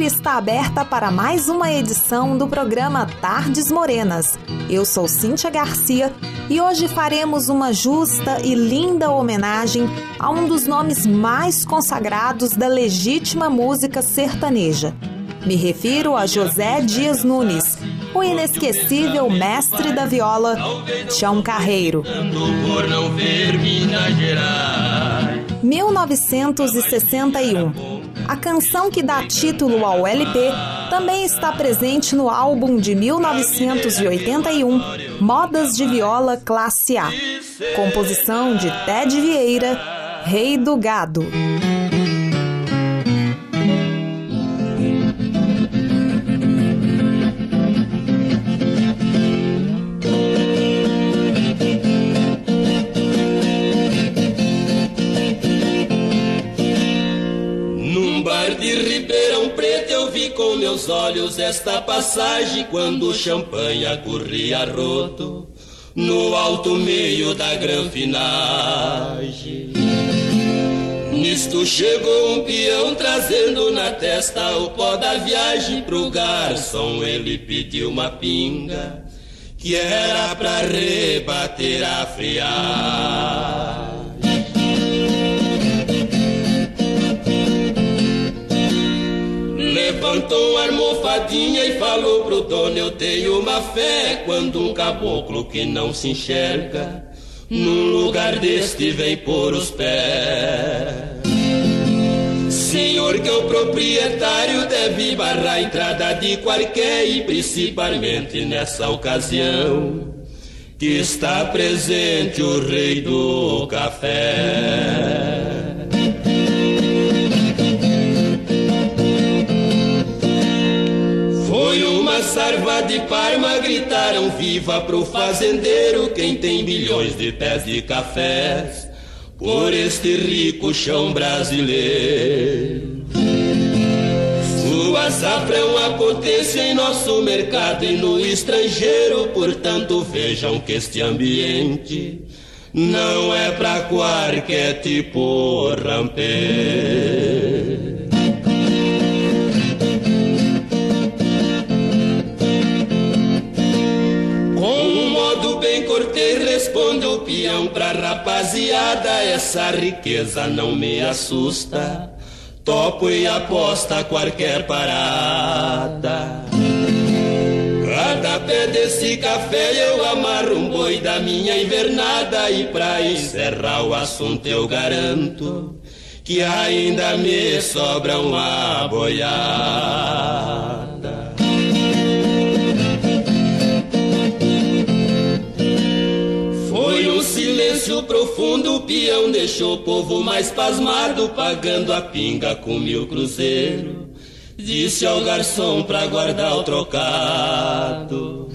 Está aberta para mais uma edição do programa Tardes Morenas. Eu sou Cíntia Garcia e hoje faremos uma justa e linda homenagem a um dos nomes mais consagrados da legítima música sertaneja. Me refiro a José Dias Nunes, o inesquecível mestre da viola, Tião Carreiro. 1961 a canção que dá título ao LP também está presente no álbum de 1981, Modas de Viola Classe A, composição de Ted Vieira, Rei do Gado. Com meus olhos esta passagem quando o champanhe corria roto no alto meio da granfinagem. Nisto chegou um peão trazendo na testa o pó da viagem pro garçom. Ele pediu uma pinga que era pra rebater a friagem. Levantou uma almofadinha e falou pro dono: Eu tenho uma fé quando um caboclo que não se enxerga num lugar deste vem por os pés. Senhor que o proprietário deve barrar a entrada de qualquer e principalmente nessa ocasião que está presente o rei do café. Sarva de Parma gritaram viva pro fazendeiro quem tem bilhões de pés de cafés por este rico chão brasileiro. Sua safra é uma potência em nosso mercado e no estrangeiro, portanto vejam que este ambiente não é pra qualquer tipo rampeiro. Pra rapaziada, essa riqueza não me assusta. Topo e aposta qualquer parada. Cada pé desse café eu amarro um boi da minha invernada e pra encerrar o assunto eu garanto que ainda me sobra uma boiada. Silêncio profundo, o peão deixou o povo mais pasmado, pagando a pinga com mil cruzeiro. Disse ao garçom pra guardar o trocado.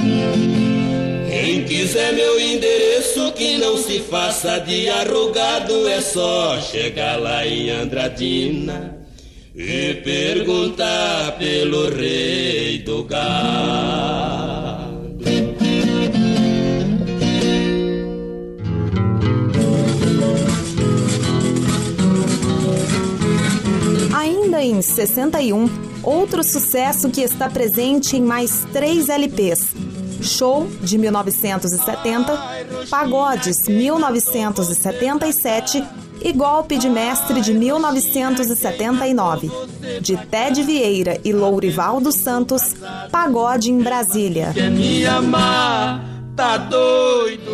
Quem quiser meu endereço, que não se faça de arrogado, é só chegar lá em Andradina e perguntar pelo rei do gado. Em 61, outro sucesso que está presente em mais três LPs. Show, de 1970, Pagodes, 1977 e Golpe de Mestre, de 1979. De Ted Vieira e Lourival dos Santos, Pagode em Brasília. Quer me amar, tá doido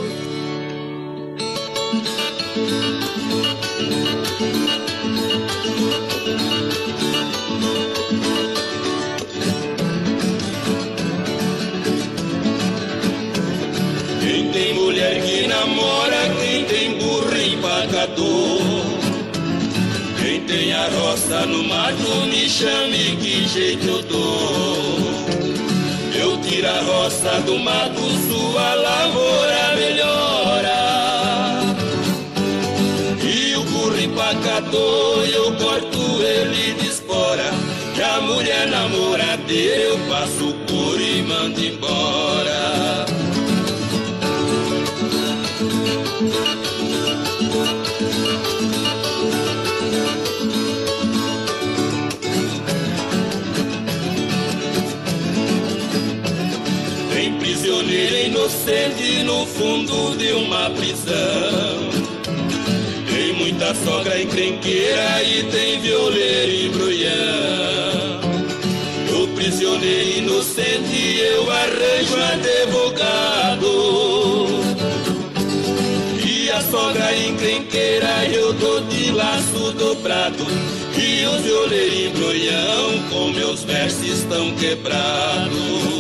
mulher que namora, quem tem burro empacador. Quem tem a roça no mato, me chame que jeito eu dou. Eu tiro a roça do mato, sua lavoura melhora. E o burro empacador, eu corto ele de espora. Que a mulher namoradeira, eu passo por e mando embora. No fundo de uma prisão. Tem muita sogra encrenqueira e tem violeiro e brulhão. O prisioneiro inocente eu arranjo advogado. E a sogra encrenqueira eu dou de laço dobrado. E os violeiros embrulhão com meus versos estão quebrados.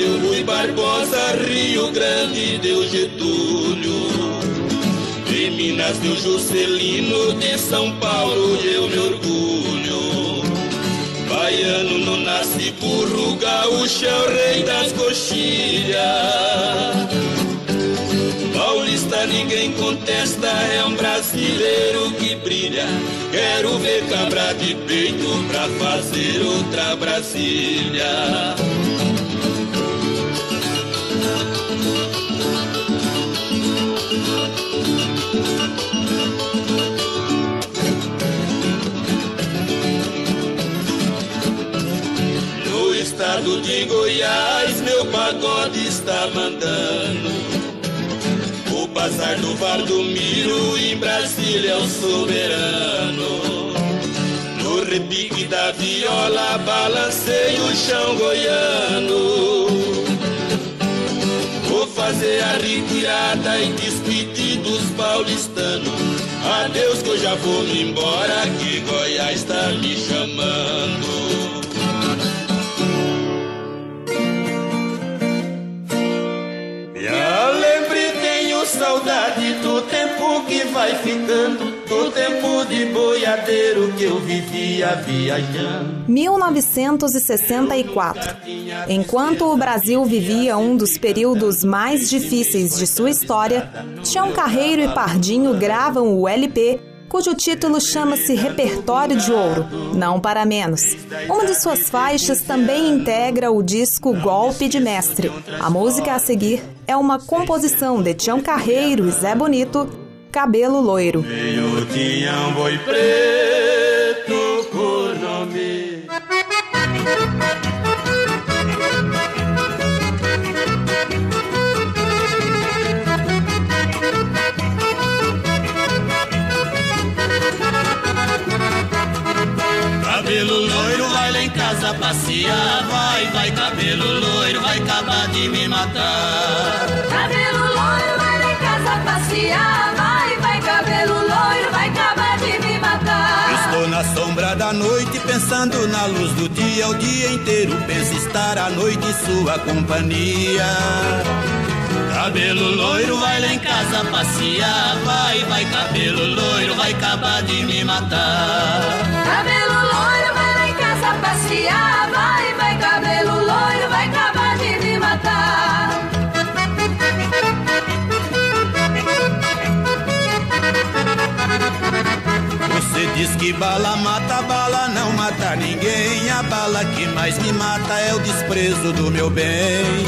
Deu Rui Barbosa, Rio Grande deu Getúlio. De Minas deu Juscelino, de São Paulo eu me orgulho. Baiano não nasce burro, gaúcho é o rei das coxilhas. Paulista ninguém contesta, é um brasileiro que brilha. Quero ver cabra de peito pra fazer outra Brasília. Estado de Goiás, meu pagode está mandando. O bazar do Valdomiro em Brasília é o soberano. No repique da viola, balancei o chão goiano. Vou fazer a retirada e despedir dos paulistanos. Adeus que eu já vou me embora, que Goiás está me chamando. Saudade do tempo que vai ficando, do tempo de boiadeiro que eu vivia viajando. 1964. Enquanto o Brasil vivia um dos períodos mais difíceis de sua história, Tião Carreiro e Pardinho gravam o LP cujo título chama-se Repertório de Ouro, não para menos. Uma de suas faixas também integra o disco Golpe de Mestre. A música a seguir é uma composição de Tião Carreiro e Zé Bonito, Cabelo Loiro. Tinha um boi preto passear. Vai, vai, cabelo loiro, vai acabar de me matar. Cabelo loiro, vai lá em casa passear. Vai, vai, cabelo loiro, vai acabar de me matar. Estou na sombra da noite, pensando na luz do dia. O dia inteiro penso estar à noite em sua companhia. Cabelo loiro, vai lá em casa passear. Vai, vai, cabelo loiro, vai acabar de me matar. Cabelo passear. Vai, vai, cabelo loiro, vai acabar de me matar. Você diz que bala mata, bala não mata ninguém. A bala que mais me mata é o desprezo do meu bem.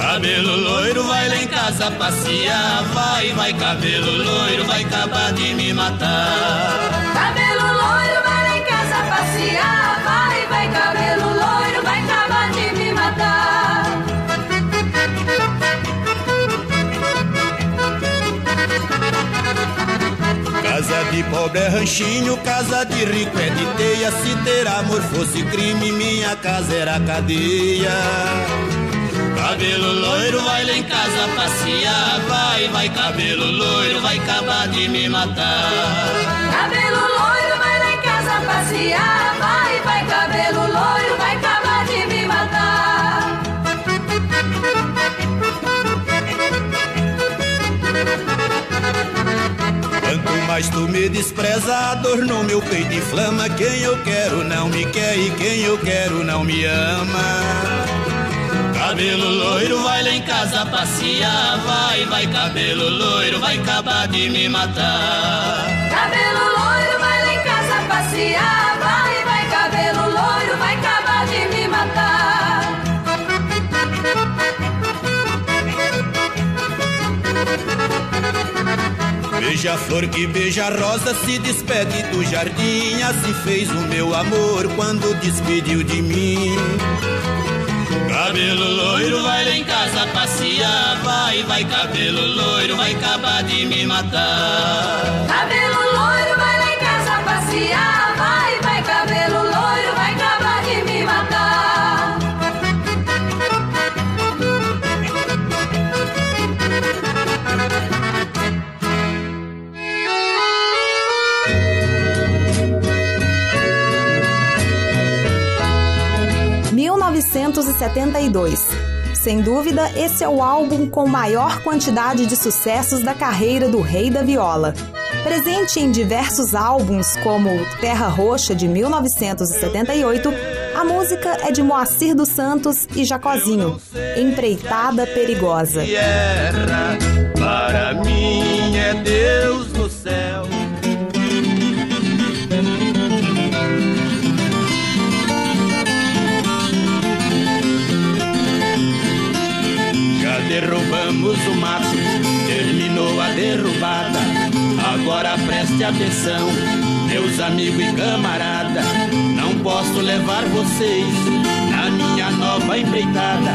Cabelo loiro, vai lá em casa passear. Vai, vai, cabelo loiro, vai acabar de me matar. Cabelo loiro, vai lá em casa passear. Vai, cabelo loiro, vai acabar de me matar. Casa de pobre é ranchinho, casa de rico é de teia. Se ter amor fosse crime, minha casa era cadeia. Cabelo loiro, vai lá em casa passear. Vai, vai, cabelo loiro, vai acabar de me matar. Cabelo loiro, vai lá em casa passear. Cabelo loiro, vai acabar de me matar. Quanto mais tu me despreza, a dor no meu peito inflama. Quem eu quero não me quer e quem eu quero não me ama. Cabelo loiro, vai lá em casa passear. Vai, vai, cabelo loiro, vai acabar de me matar. Cabelo loiro, vai lá em casa passear. Beija-flor que beija rosa se despede do jardim. Assim fez o meu amor quando despediu de mim. Cabelo loiro vai lá em casa passear, vai, vai, cabelo loiro vai acabar de me matar. Cabelo loiro vai lá em casa passear, (1972) Sem dúvida, esse é o álbum com maior quantidade de sucessos da carreira do Rei da Viola. Presente em diversos álbuns, como Terra Roxa de 1978, a música é de Moacir dos Santos e Jacozinho, Empreitada Perigosa. Para mim é Deus no céu. Derrubamos o mato, terminou a derrubada. Agora preste atenção, meus amigos e camarada. Não posso levar vocês na minha nova empreitada.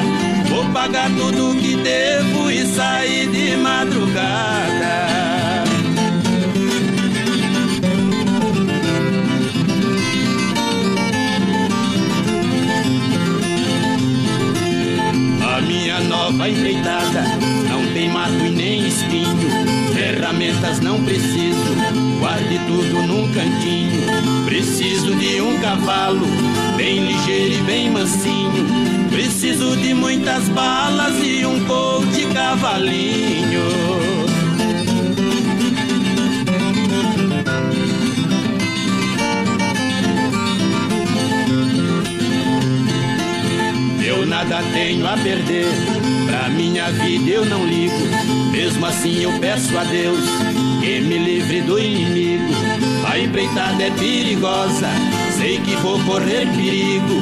Vou pagar tudo que devo e sair de madrugada. Nova empreitada não tem mato e nem espinho. Ferramentas não preciso, guarde tudo num cantinho. Preciso de um cavalo, bem ligeiro e bem mansinho. Preciso de muitas balas e um coute cavalinho. Tenho a perder, pra minha vida eu não ligo. Mesmo assim eu peço a Deus que me livre do inimigo. A empreitada é perigosa, sei que vou correr perigo.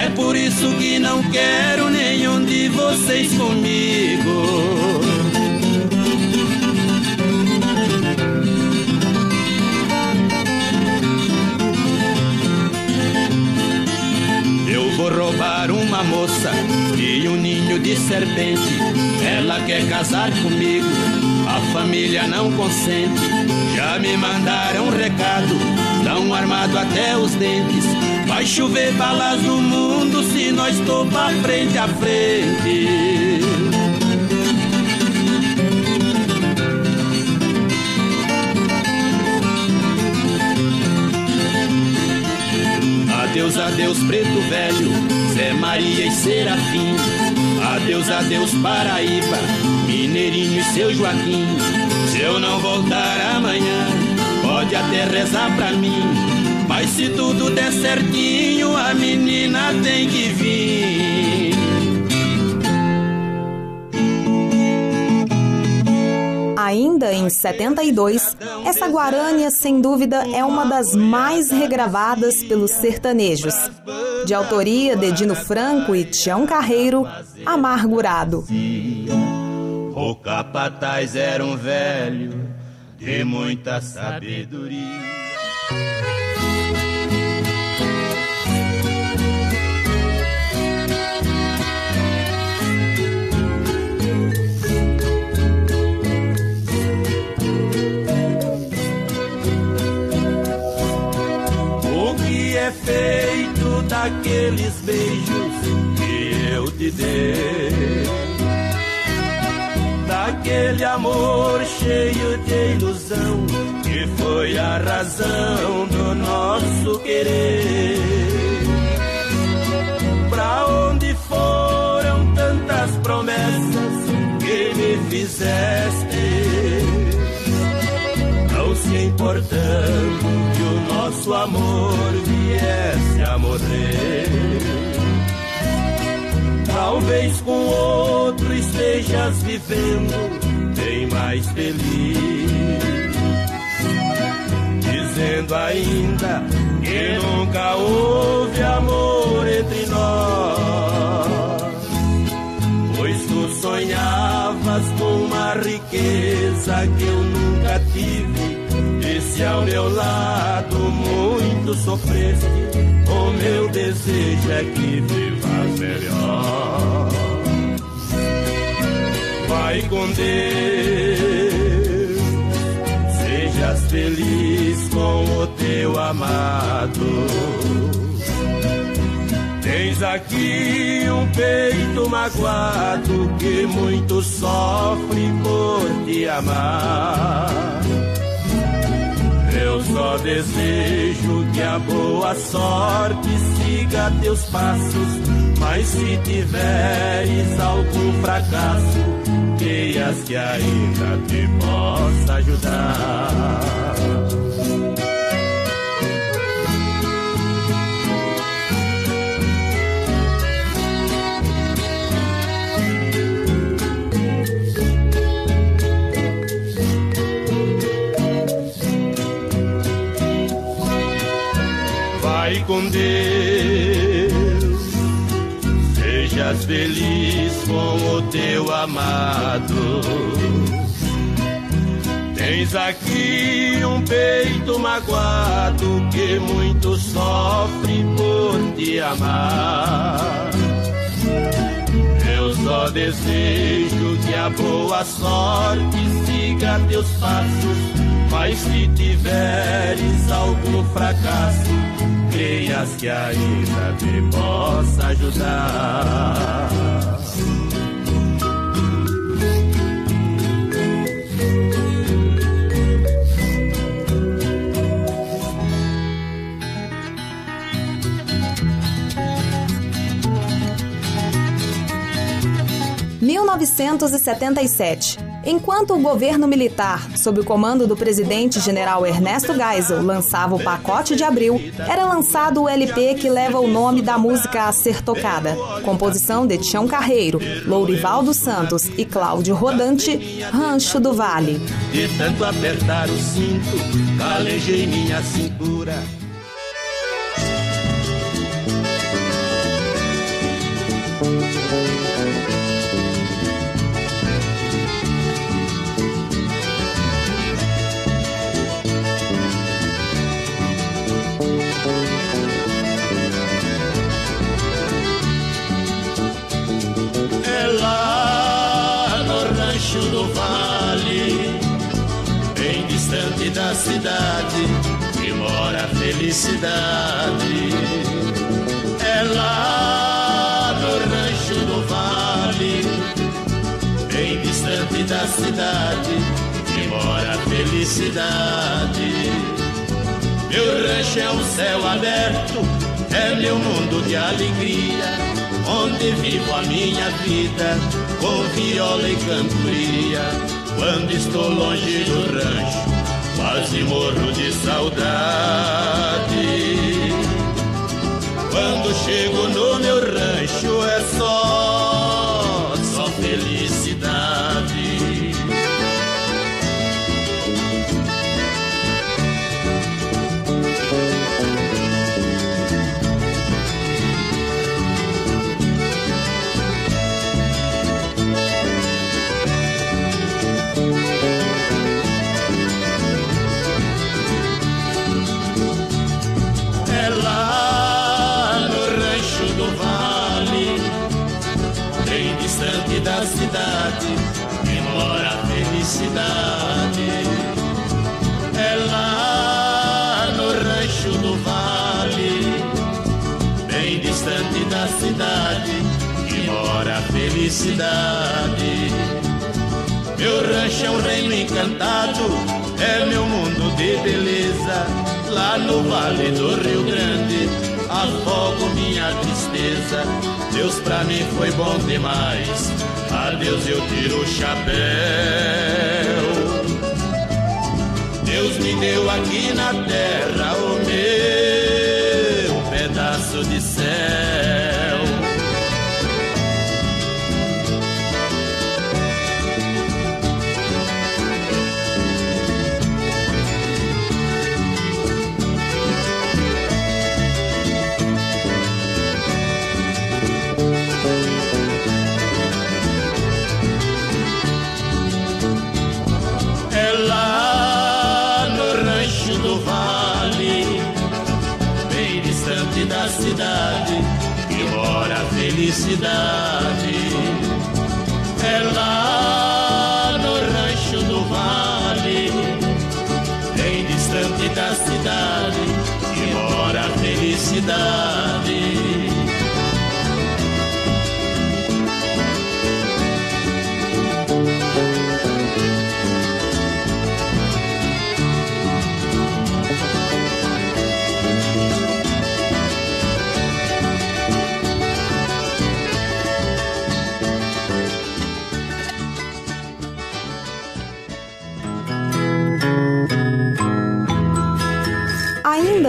É por isso que não quero nenhum de vocês comigo. Eu vou roubar uma moça um ninho de serpente. Ela quer casar comigo, a família não consente. Já me mandaram um recado, tão armado até os dentes. Vai chover balas no mundo se nós topar frente a frente. Adeus, adeus, preto velho, Zé Maria e Serafim. Adeus, adeus, Paraíba, Mineirinho e seu Joaquim. Se eu não voltar amanhã, pode até rezar pra mim. Mas se tudo der certinho, a menina tem que vir. Ainda em 72, essa Guarânia, sem dúvida, é uma das mais regravadas pelos sertanejos. De autoria de Dino Franco e Tião Carreiro, Amargurado. O capataz era um velho de muita sabedoria. É feito daqueles beijos que eu te dei? Daquele amor cheio de ilusão que foi a razão do nosso querer. Pra onde foram tantas promessas que me fizeste? Se importando que o nosso amor viesse a morrer. Talvez com outro estejas vivendo bem mais feliz. Dizendo ainda que nunca houve amor entre nós. Pois tu sonhavas com uma riqueza que eu nunca tive. Se ao meu lado muito sofreste, o meu desejo é que vivas melhor. Vai com Deus, sejas feliz com o teu amado Tens aqui um peito magoado que muito sofre por te amar. Eu só desejo que a boa sorte siga teus passos, mas se tiveres algum fracasso, creias que ainda te possa ajudar. Com Deus. Sejas feliz com o teu amado. Tens aqui um peito magoado que muito sofre por te amar. Eu só desejo que a boa sorte siga teus passos, mas se tiveres algum fracasso, creias que ainda te possa ajudar. 1977. Enquanto o governo militar, sob o comando do presidente general Ernesto Geisel, lançava o pacote de abril, era lançado o LP que leva o nome da música a ser tocada. Composição de Tião Carreiro, Lourivaldo Santos e Cláudio Rodante, Rancho do Vale. De tanto apertar o cinto, calejei minha cintura. Da cidade que mora a felicidade. É lá no rancho do vale, bem distante da cidade, que mora a felicidade. Meu rancho é um céu aberto, é meu mundo de alegria, onde vivo a minha vida com viola e cantoria. Quando estou longe do rancho, quase morro de saudade. Quando chego no meu rancho é só, felicidade. É lá no rancho do vale, bem distante da cidade, que mora a felicidade. Meu rancho é um reino encantado, é meu mundo de beleza. Lá no vale do Rio Grande, afogo minha tristeza. Deus pra mim foi bom demais Deus eu tiro o chapéu. Deus me deu aqui na terra o meu pedaço de céu. Cidade que mora a felicidade. É lá no rancho do vale, bem distante da cidade que mora a felicidade.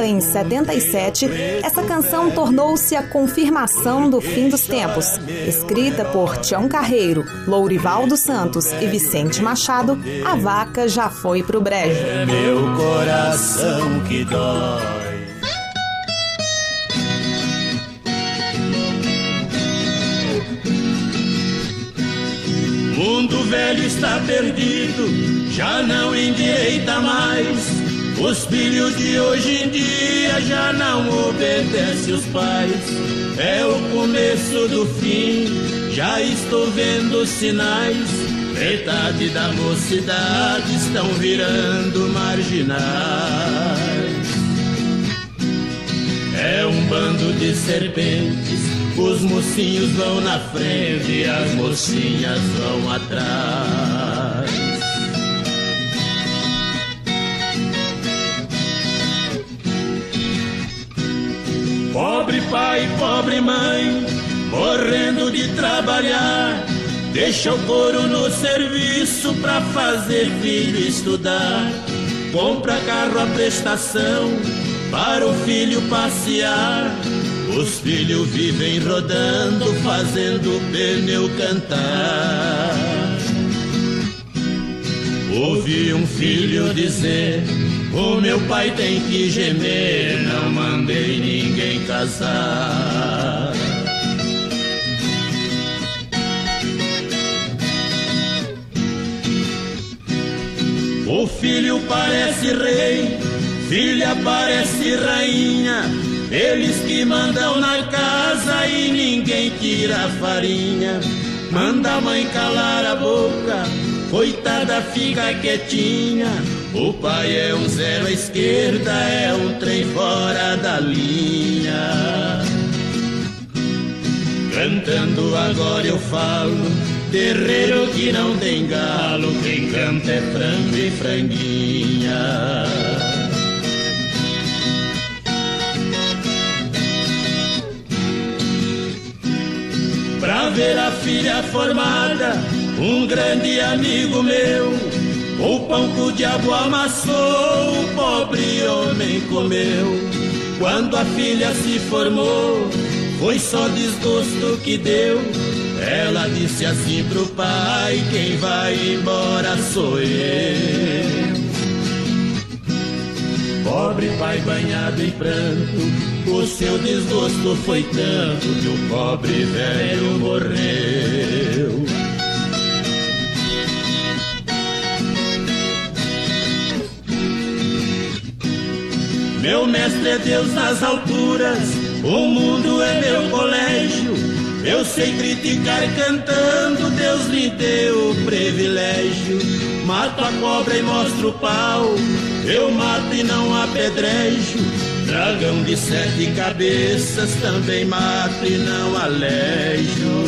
Em 77, essa canção tornou-se a confirmação do fim dos tempos. Escrita por Tião Carreiro, Lourivaldo Santos e Vicente Machado, a vaca já foi pro brejo. É meu coração que dói. Mundo velho está perdido, já não endireita mais. Os filhos de hoje em dia já não obedecem os pais. É o começo do fim, já estou vendo sinais. Metade da mocidade estão virando marginais. É um bando de serpentes, os mocinhos vão na frente e as mocinhas vão atrás. Pobre pai, pobre mãe, morrendo de trabalhar. Deixa o couro no serviço pra fazer filho estudar. Compra carro à prestação para o filho passear. Os filhos vivem rodando, fazendo o pneu cantar. Ouvi um filho dizer o meu pai tem que gemer, não mandei ninguém casar. O filho parece rei, filha parece rainha. Eles que mandam na casa e ninguém tira a farinha. Manda a mãe calar a boca, coitada fica quietinha. O pai é um zero à esquerda, é um trem fora da linha. Cantando agora eu falo, terreiro que não tem galo, quem canta é frango e franguinha. Pra ver a filha formada, um grande amigo meu o pão que o diabo amassou, o pobre homem comeu. Quando a filha se formou, foi só desgosto que deu. Ela disse assim pro pai: Quem vai embora sou eu. Pobre pai banhado em pranto, o seu desgosto foi tanto que o pobre velho morreu. Meu mestre é Deus nas alturas, o mundo é meu colégio. Eu sei criticar cantando, Deus lhe deu o privilégio. Mato a cobra e mostro o pau, eu mato e não apedrejo. Dragão de sete cabeças também mato e não alejo.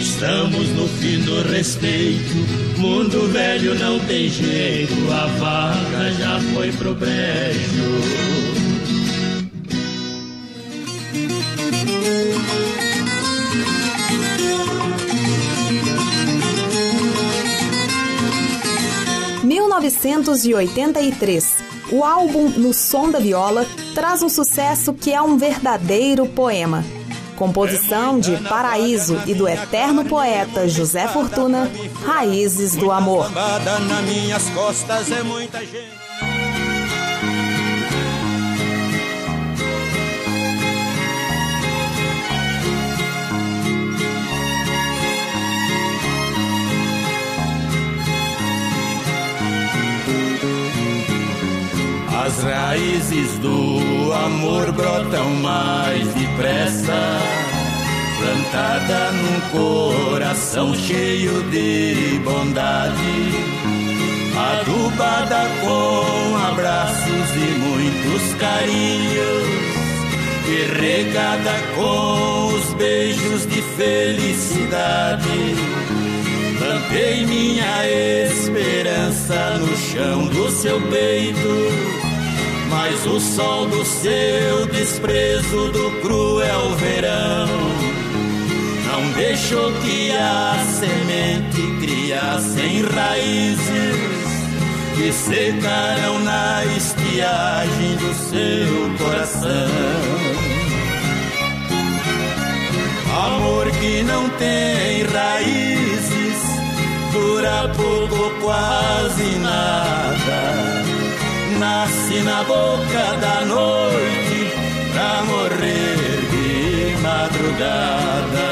Estamos no fim do respeito Mundo velho não tem jeito, a foi pro brejo. ...1983. O álbum No Som da Viola traz um sucesso que é um verdadeiro poema composição de Paraíso e do eterno poeta José Fortuna, Raízes do Amor. As raízes do amor brotam mais depressa, plantada num coração cheio de bondade, adubada com abraços e muitos carinhos, e regada com os beijos de felicidade. Plantei minha esperança no chão do seu peito mas o sol do seu desprezo do cruel verão não deixou que a semente criasse em raízes que secaram na estiagem do seu coração. Amor que não tem raízes dura pouco, quase nada nasce na boca da noite pra morrer de madrugada.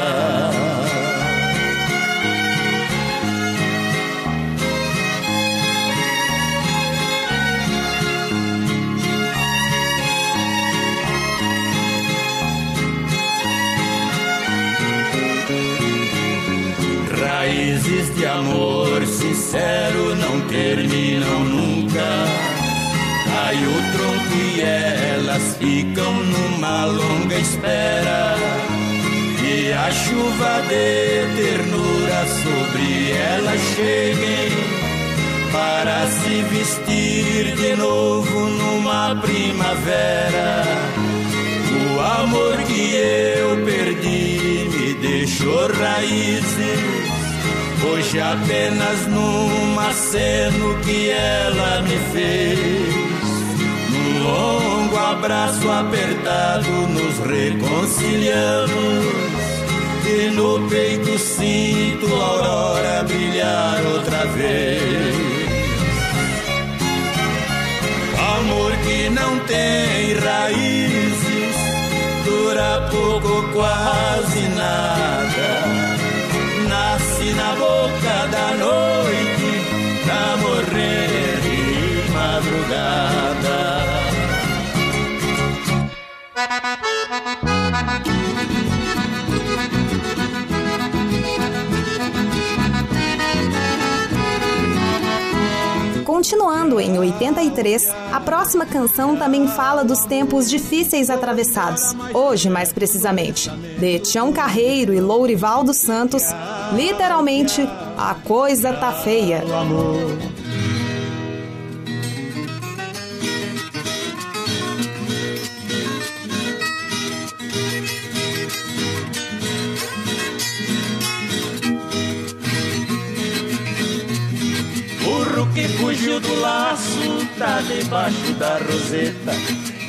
Raízes de amor sincero não terminam nunca cai o tronco e elas ficam numa longa espera. E a chuva de ternura sobre elas cheguem para se vestir de novo numa primavera. O amor que eu perdi me deixou raízes. Hoje apenas num aceno que ela me fez longo abraço apertado nos reconciliamos e no peito sinto a aurora brilhar outra vez. Amor que não tem raízes dura pouco, quase nada. Nasce na boca da noite pra morrer de madrugada. Continuando em 83, a próxima canção também fala dos tempos difíceis atravessados. Hoje, mais precisamente, de Tião Carreiro e Lourival Santos, literalmente, a coisa tá feia. Fugiu do laço tá debaixo da roseta.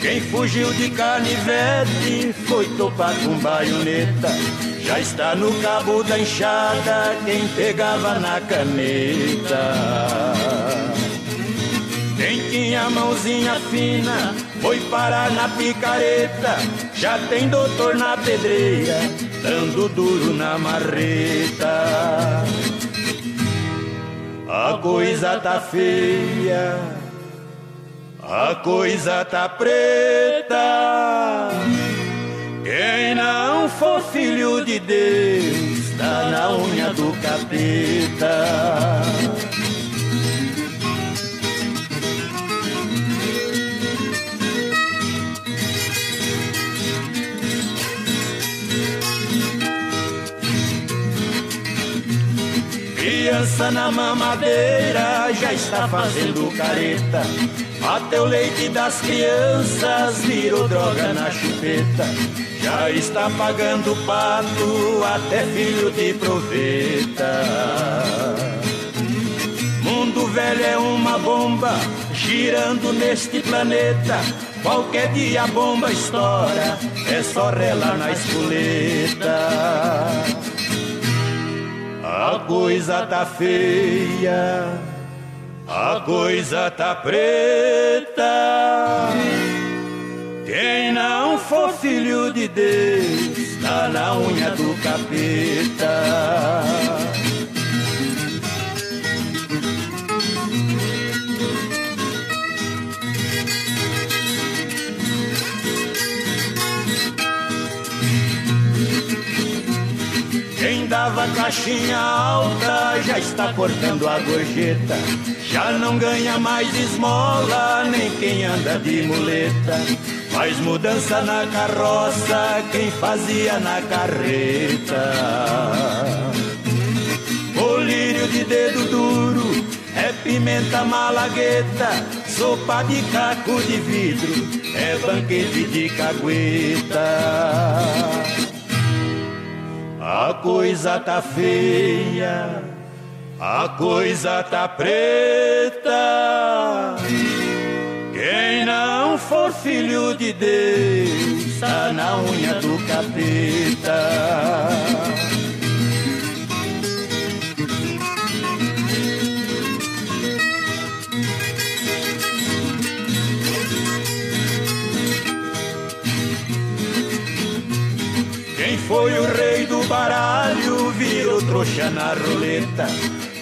Quem fugiu de canivete foi topar com baioneta. Já está no cabo da enxada quem pegava na caneta. Quem tinha mãozinha fina foi parar na picareta. Já tem doutor na pedreira, dando duro na marreta. A coisa tá feia, a coisa tá preta. Quem não for filho de Deus, tá na unha do capeta. Criança na mamadeira já está fazendo careta. Até o leite das crianças virou droga na chupeta. Já está pagando pato, até filho de proveta. Mundo velho é uma bomba girando neste planeta. Qualquer dia a bomba estoura, é só relar na espoleta. A coisa tá feia, a coisa tá preta. Quem não for filho de Deus, tá na unha do capeta. Faixinha alta já está cortando a gorjeta. Já não ganha mais esmola, nem quem anda de muleta. Faz mudança na carroça, quem fazia na carreta. Colírio de dedo duro, é pimenta malagueta, sopa de caco de vidro, é banquete de cagueta. A coisa tá feia, a coisa tá preta. Quem não for filho de Deus, tá na unha do capeta. foi o rei virou trouxa na roleta.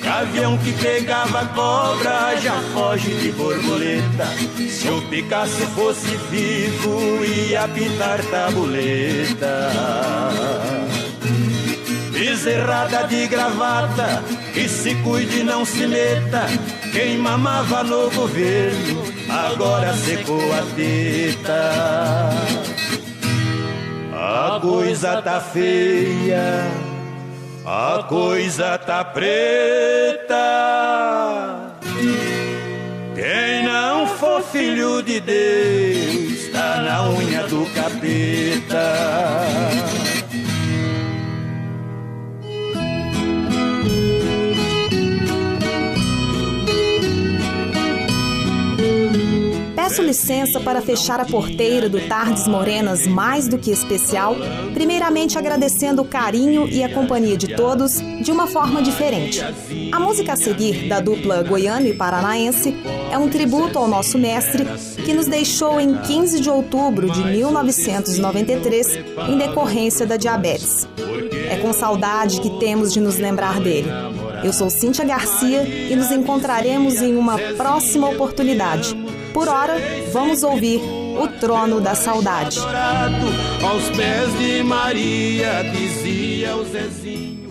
Gavião que pegava cobra já foge de borboleta. Se o Picasso fosse vivo, ia pintar tabuleta. Bezerrada de gravata, que se cuide não se meta. Quem mamava no governo, agora secou a teta. A coisa tá feia, a coisa tá preta. Quem não for filho de Deus, tá na unha do capeta. Peço licença para fechar a porteira do Tardes Morenas mais do que especial, primeiramente agradecendo o carinho e a companhia de todos de uma forma diferente. A música a seguir, da dupla goiano e paranaense, é um tributo ao nosso mestre que nos deixou em 15 de outubro de 1993 em decorrência da diabetes. É com saudade que temos de nos lembrar dele. Eu sou Cíntia Garcia e nos encontraremos em uma próxima oportunidade. Por hora, vamos ouvir O Trono da Saudade. Aos pés de Maria, dizia o Zezinho.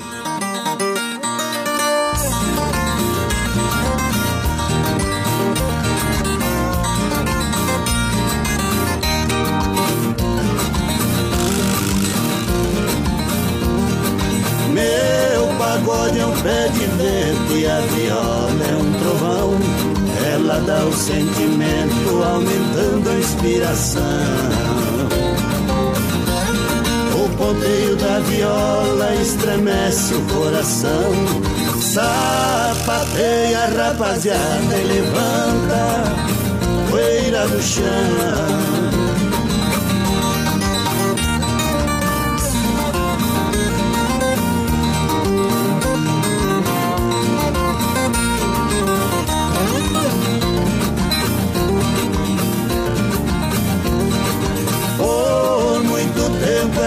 Meu pagode é um pé de vento e a viola é um trovão ela dá o sentimento, aumentando a inspiração. O ponteio da viola estremece o coração. Sapateia, rapaziada, e levanta poeira do chão.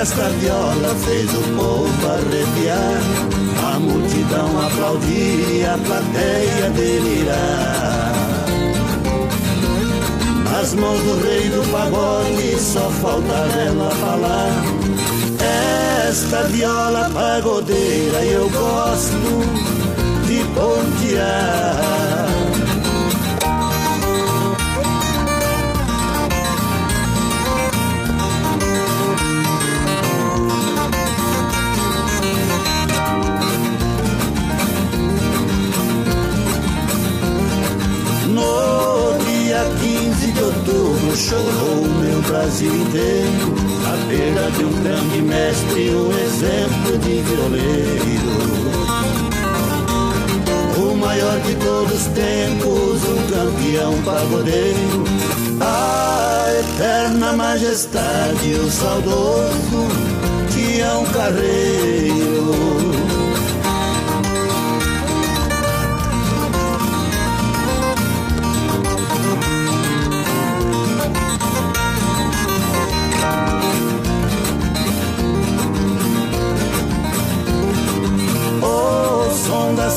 Esta viola fez o povo arrepiar. A multidão aplaudir a plateia delirar. Nas mãos do rei do pagode só falta ela falar. Esta viola pagodeira eu gosto de pontear. Chorou meu Brasil inteiro A perda de um grande mestre, um exemplo de violeiro. O maior de todos os tempos, um campeão pagodeiro. A eterna majestade, o saudoso Tião Carreiro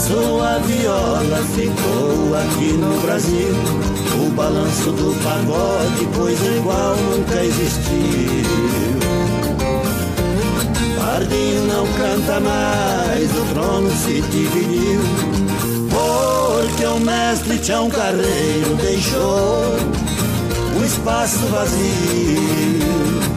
sua viola ficou aqui no Brasil. O balanço do pagode, coisa igual nunca existiu. Pardinho não canta mais, o trono se dividiu. Porque o mestre Tião Carreiro deixou um espaço vazio